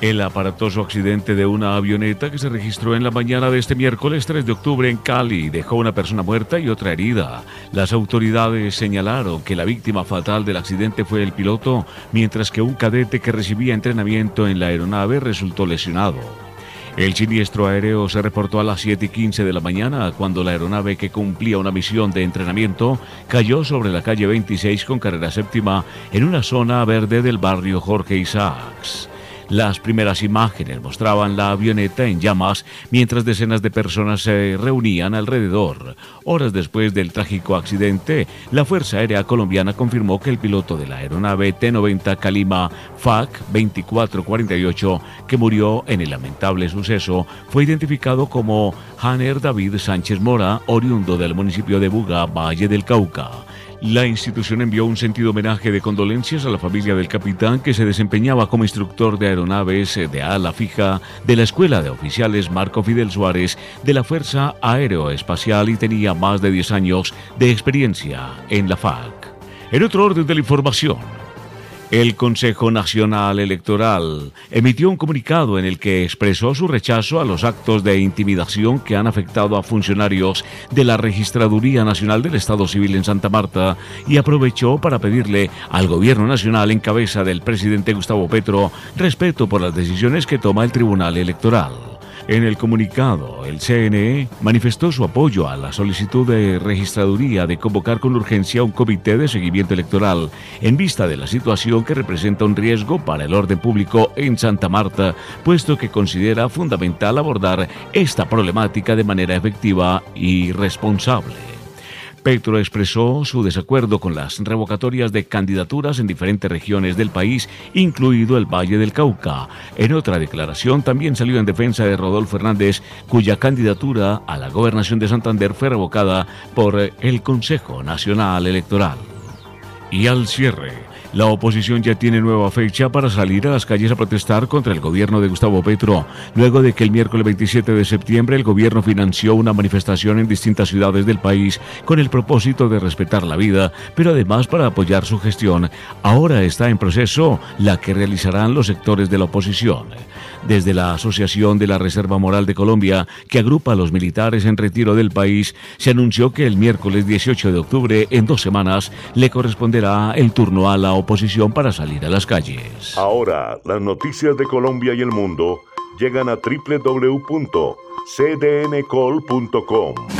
El aparatoso accidente de una avioneta que se registró en la mañana de este miércoles 3 de octubre en Cali dejó una persona muerta y otra herida. Las autoridades señalaron que la víctima fatal del accidente fue el piloto, mientras que un cadete que recibía entrenamiento en la aeronave resultó lesionado. El siniestro aéreo se reportó a las 7 y 15 de la mañana cuando la aeronave que cumplía una misión de entrenamiento cayó sobre la calle 26 con carrera séptima en una zona verde del barrio Jorge Isaacs. Las primeras imágenes mostraban la avioneta en llamas mientras decenas de personas se reunían alrededor. Horas después del trágico accidente, la Fuerza Aérea Colombiana confirmó que el piloto de la aeronave T-90 Calima FAC 2448, que murió en el lamentable suceso, fue identificado como Hanner David Sánchez Mora, oriundo del municipio de Buga, Valle del Cauca. La institución envió un sentido homenaje de condolencias a la familia del capitán que se desempeñaba como instructor de aeronaves de ala fija de la Escuela de Oficiales Marco Fidel Suárez de la Fuerza Aeroespacial y tenía más de 10 años de experiencia en la FAC. En otro orden de la información, el Consejo Nacional Electoral emitió un comunicado en el que expresó su rechazo a los actos de intimidación que han afectado a funcionarios de la Registraduría Nacional del Estado Civil en Santa Marta y aprovechó para pedirle al Gobierno Nacional en cabeza del presidente Gustavo Petro respeto por las decisiones que toma el Tribunal Electoral. En el comunicado, el CNE manifestó su apoyo a la solicitud de registraduría de convocar con urgencia un comité de seguimiento electoral en vista de la situación que representa un riesgo para el orden público en Santa Marta, puesto que considera fundamental abordar esta problemática de manera efectiva y responsable. Petro expresó su desacuerdo con las revocatorias de candidaturas en diferentes regiones del país, incluido el Valle del Cauca. En otra declaración también salió en defensa de Rodolfo Hernández, cuya candidatura a la gobernación de Santander fue revocada por el Consejo Nacional Electoral. Y al cierre, la oposición ya tiene nueva fecha para salir a las calles a protestar contra el gobierno de Gustavo Petro, luego de que el miércoles 27 de septiembre el gobierno financió una manifestación en distintas ciudades del país con el propósito de respetar la vida, pero además para apoyar su gestión. Ahora está en proceso la que realizarán los sectores de la oposición desde la Asociación de la Reserva Moral de Colombia, que agrupa a los militares en retiro del país, se anunció que el miércoles 18 de octubre, en dos semanas, le corresponderá el turno a la oposición para salir a las calles. Ahora, las noticias de Colombia y el mundo llegan a www.cdncol.com.